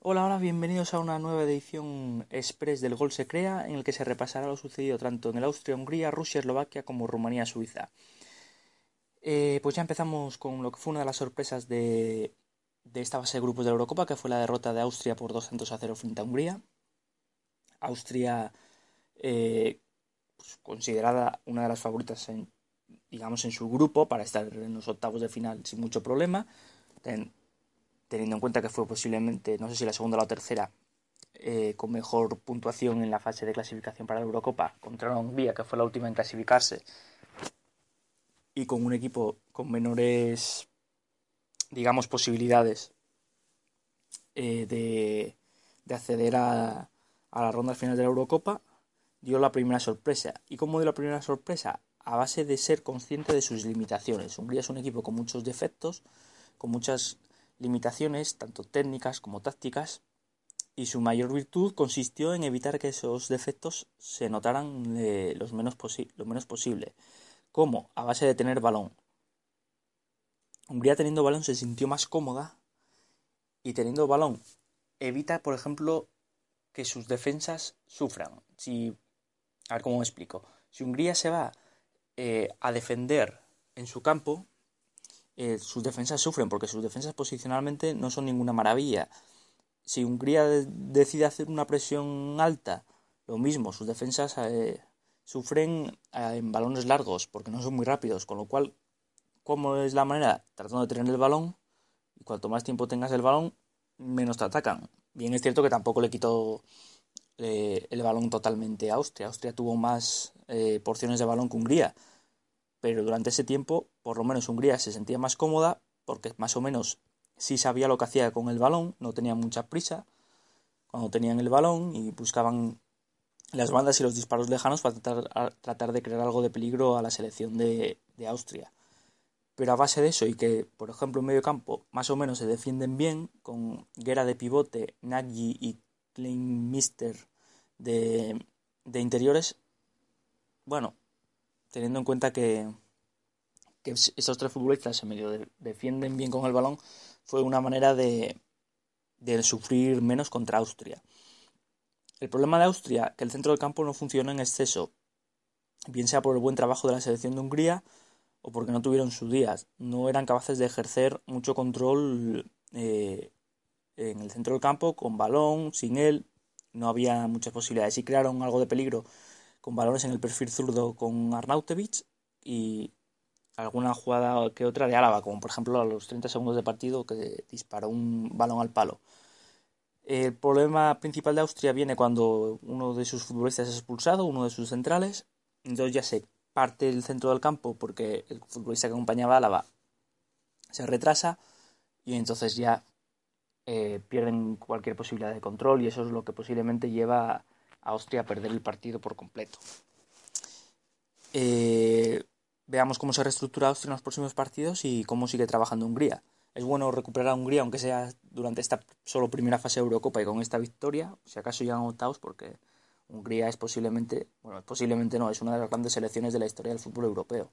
Hola, hola, bienvenidos a una nueva edición express del Gol se crea, en el que se repasará lo sucedido tanto en el Austria-Hungría, Rusia-Eslovaquia como Rumanía-Suiza. Eh, pues ya empezamos con lo que fue una de las sorpresas de, esta base de grupos de la Eurocopa, que fue la derrota de Austria por 200 a 0 frente a Hungría. Austria, eh, pues, considerada una de las favoritas en, digamos, en su grupo para estar en los octavos de final sin mucho problema teniendo en cuenta que fue posiblemente, no sé si la segunda o la tercera, eh, con mejor puntuación en la fase de clasificación para la Eurocopa, contra la Hungría, que fue la última en clasificarse, y con un equipo con menores, digamos, posibilidades eh, de, de, acceder a, a la ronda final de la Eurocopa, dio la primera sorpresa. ¿Y cómo dio la primera sorpresa? A base de ser consciente de sus limitaciones. Hungría es un equipo con muchos defectos, con muchas limitaciones tanto técnicas como tácticas y su mayor virtud consistió en evitar que esos defectos se notaran los menos lo menos posible. ¿Cómo? A base de tener balón. Hungría teniendo balón se sintió más cómoda y teniendo balón evita, por ejemplo, que sus defensas sufran. Si, a ver cómo me explico. Si Hungría se va eh, a defender en su campo, eh, sus defensas sufren, porque sus defensas posicionalmente no son ninguna maravilla. Si Hungría decide hacer una presión alta, lo mismo, sus defensas eh, sufren eh, en balones largos, porque no son muy rápidos, con lo cual, ¿cómo es la manera? Tratando de tener el balón, y cuanto más tiempo tengas el balón, menos te atacan. Bien es cierto que tampoco le quitó el balón totalmente a Austria. Austria tuvo más porciones de balón que Hungría, pero durante ese tiempo, por lo menos Hungría se sentía más cómoda porque más o menos sí sabía lo que hacía con el balón, no tenía mucha prisa cuando tenían el balón y buscaban las bandas y los disparos lejanos para tratar, de crear algo de peligro a la selección de, Austria. Pero a base de eso y que, por ejemplo, en medio campo más o menos se defienden bien, con Guerra de pivote, Nagy y Kleinmister de, de interiores, bueno, teniendo en cuenta que, esos tres futbolistas se medio defienden bien con el balón, fue una manera de, de sufrir menos contra Austria. El problema de Austria, que el centro del campo no funciona en exceso, bien sea por el buen trabajo de la selección de Hungría o porque no tuvieron sus días. No eran capaces de ejercer mucho control eh, en el centro del campo, con balón, sin él. No había muchas posibilidades. Y crearon algo de peligro con balones en el perfil zurdo con Arnautovic y alguna jugada que otra de Álava, como por ejemplo a los 30 segundos de partido que disparó un balón al palo. El problema principal de Austria viene cuando uno de sus futbolistas es expulsado, uno de sus centrales, entonces ya se parte el centro del campo porque el futbolista que acompañaba a Álava se retrasa y entonces ya eh, pierden cualquier posibilidad de control y eso es lo que posiblemente lleva Austria a perder el partido por completo. Eh, veamos cómo se reestructura Austria en los próximos partidos y cómo sigue trabajando Hungría. Es bueno recuperar a Hungría, aunque sea durante esta solo primera fase de Eurocopa y con esta victoria, si acaso llegan octavos, porque Hungría es posiblemente, bueno, posiblemente no, es una de las grandes selecciones de la historia del fútbol europeo,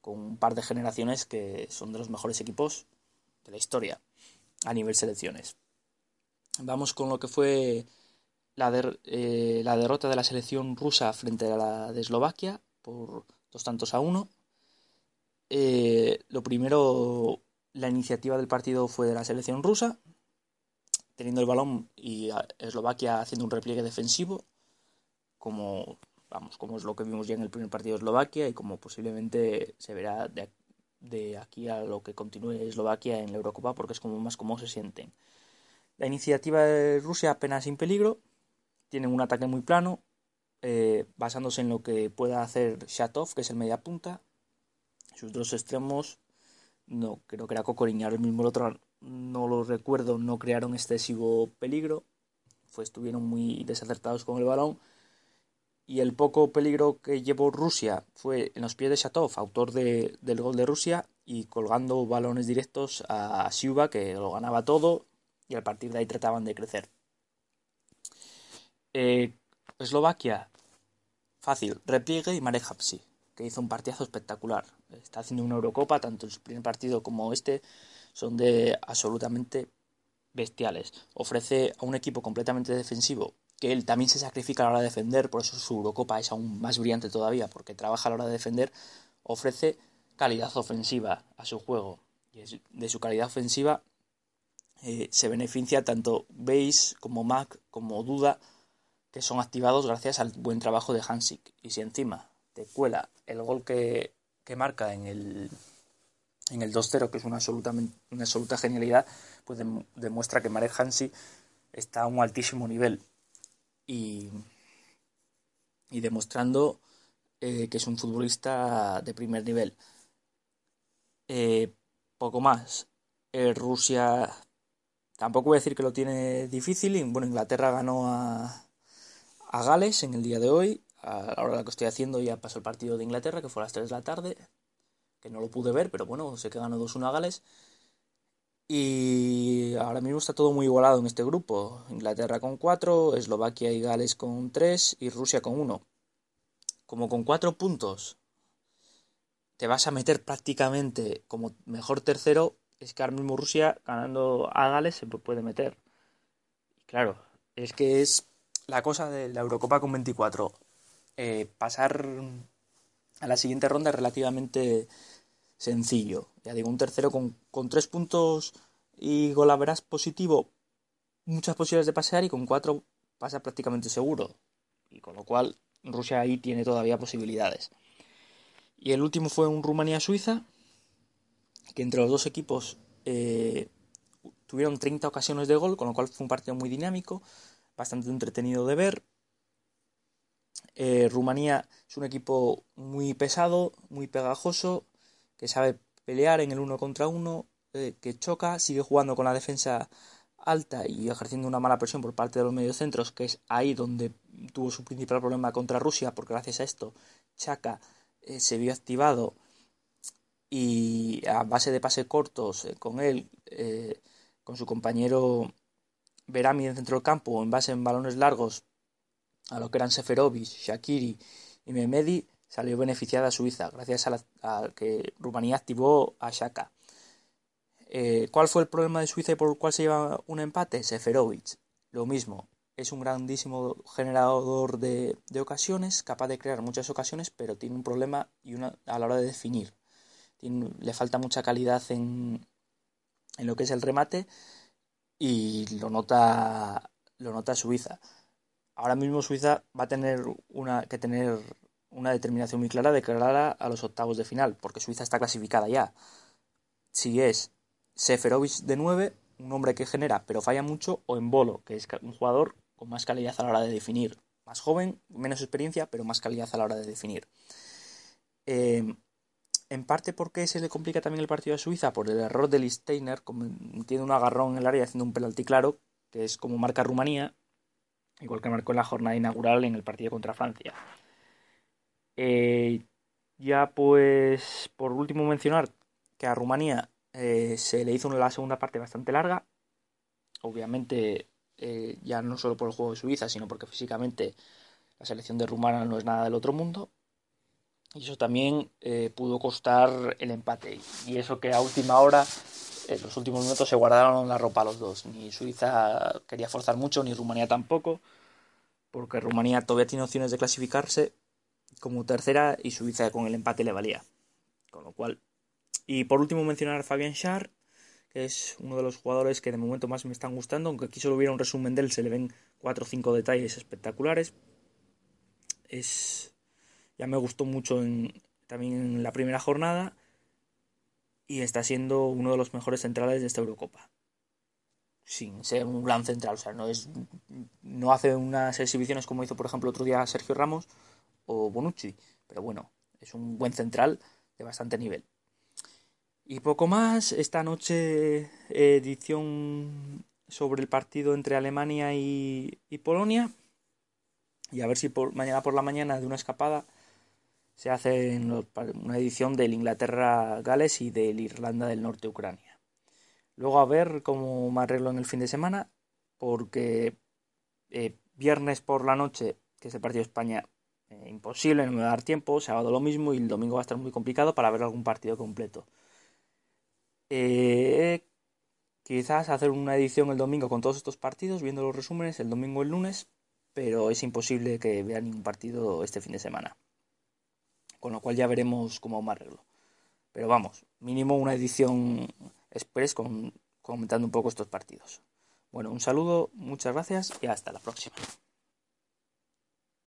con un par de generaciones que son de los mejores equipos de la historia a nivel selecciones. Vamos con lo que fue eh, la, derrota de la selección rusa frente a la de Eslovaquia por dos tantos a uno. Eh, lo primero, la iniciativa del partido fue de la selección rusa, teniendo el balón y Eslovaquia haciendo un repliegue defensivo, como vamos, como es lo que vimos ya en el primer partido de Eslovaquia y como posiblemente se verá de, de aquí a lo que continúe Eslovaquia en la Eurocopa, porque es como más como se sienten. La iniciativa de Rusia apenas sin peligro, tienen un ataque muy plano, eh, basándose en lo que pueda hacer Shatov, que es el mediapunta. Sus dos extremos, no creo que era Cocorín, ahora mismo el otro no lo recuerdo, no crearon excesivo peligro, estuvieron muy desacertados con el balón. Y el poco peligro que llevó Rusia fue en los pies de Shatov, autor de, del gol de Rusia, y colgando balones directos a Siuba, que lo ganaba todo, y a partir de ahí trataban de crecer. Eh, Eslovaquia, fácil, repliegue y Marek Hapsi, que hizo un partidazo espectacular. Está haciendo una Eurocopa, tanto en su primer partido como este, son de absolutamente bestiales. Ofrece a un equipo completamente defensivo, que él también se sacrifica a la hora de defender, por eso su Eurocopa es aún más brillante todavía, porque trabaja a la hora de defender, ofrece calidad ofensiva a su juego. Y de su calidad ofensiva eh, se beneficia tanto Base como Mac como Duda, que son activados gracias al buen trabajo de Hansik. Y si encima te cuela el gol que, que marca en el en el 2-0, que es una absoluta, una absoluta genialidad, pues demuestra que Marek Hansi está a un altísimo nivel y, y demostrando eh, que es un futbolista de primer nivel. Eh, poco más. Eh, Rusia tampoco voy a decir que lo tiene difícil. Bueno, Inglaterra ganó a, a Gales en el día de hoy. A la hora que estoy haciendo ya pasó el partido de Inglaterra, que fue a las 3 de la tarde que no lo pude ver, pero bueno, sé que ganó 2-1 a Gales. Y ahora mismo está todo muy igualado en este grupo. Inglaterra con 4, Eslovaquia y Gales con 3 y Rusia con 1. Como con 4 puntos te vas a meter prácticamente como mejor tercero, es que ahora mismo Rusia ganando a Gales se puede meter. Claro, es que es la cosa de la Eurocopa con 24. Eh, pasar a la siguiente ronda es relativamente sencillo. Ya digo, un tercero con, con tres puntos y golaveras positivo, muchas posibilidades de pasear y con cuatro pasa prácticamente seguro. Y con lo cual Rusia ahí tiene todavía posibilidades. Y el último fue un Rumanía-Suiza, que entre los dos equipos eh, tuvieron 30 ocasiones de gol, con lo cual fue un partido muy dinámico, bastante entretenido de ver. Eh, Rumanía es un equipo muy pesado, muy pegajoso, que sabe pelear en el uno contra uno, eh, que choca, sigue jugando con la defensa alta y ejerciendo una mala presión por parte de los mediocentros, que es ahí donde tuvo su principal problema contra Rusia, porque gracias a esto Chaka eh, se vio activado y a base de pases cortos con él, con su compañero Berami en centro del campo, en base en balones largos a lo que eran Seferovic, Shakiri y Mehmedi, salió beneficiada Suiza gracias a, que Rumanía activó a Shaka. Eh, ¿Cuál fue el problema de Suiza y por el cual se lleva un empate? Seferovic. Lo mismo, es un grandísimo generador de, ocasiones, capaz de crear muchas ocasiones, pero tiene un problema y a la hora de definir. le falta mucha calidad en, en lo que es el remate y lo nota, lo nota Suiza. Ahora mismo Suiza va a tener una, que tener una determinación muy clara de cara a los octavos de final, porque Suiza está clasificada ya. Si es Seferovic de 9, un hombre que genera pero falla mucho, o en Bolo, que es un jugador con más calidad a la hora de definir. Más joven, menos experiencia, pero más calidad a la hora de definir. Em, en parte porque se le complica también el partido a Suiza por el error de Listeiner, tiene un agarrón en el área haciendo un penalti claro, que es como marca Rumanía, igual que marcó en la jornada inaugural en el partido contra Francia. Eh, ya pues, por último mencionar que a Rumanía eh, se le hizo la segunda parte bastante larga. Obviamente, eh, ya no solo por el juego de Suiza, sino porque físicamente la selección de Rumania no es nada del otro mundo. Y eso también pudo costar el empate. Y eso que a última hora, en los últimos minutos, se guardaron la ropa los dos. Ni Suiza quería forzar mucho, ni Rumanía tampoco. Porque Rumanía todavía tiene opciones de clasificarse como tercera y Suiza con el empate le valía. Con lo cual. Y por último mencionar a Fabián Schär, que es uno de los jugadores que de momento más me están gustando, aunque aquí solo hubiera un resumen de él, se le ven 4 o 5 detalles espectaculares. Es. Ya me gustó mucho también en la primera jornada. Y está siendo uno de los mejores centrales de esta Eurocopa. Sin ser un gran central. O sea, no es. No hace unas exhibiciones como hizo, por ejemplo, otro día Sergio Ramos o Bonucci, pero bueno, es un buen central de bastante nivel. Y poco más, esta noche edición sobre el partido entre Alemania y, Polonia. Y a ver si por, mañana por la mañana de una escapada se hace una edición del Inglaterra-Gales y del Irlanda del Norte-Ucrania. Luego a ver cómo me arreglo en el fin de semana, porque eh, viernes por la noche, que es el partido de España, eh, imposible, no me va a dar tiempo, sábado lo mismo y el domingo va a estar muy complicado para ver algún partido completo. Eh, quizás hacer una edición el domingo con todos estos partidos, viendo los resúmenes el domingo o el lunes, pero es imposible que vea ningún partido este fin de semana. Con lo cual ya veremos cómo me arreglo. Pero vamos, mínimo una edición express con, comentando un poco estos partidos. Bueno, un saludo, muchas gracias y hasta la próxima.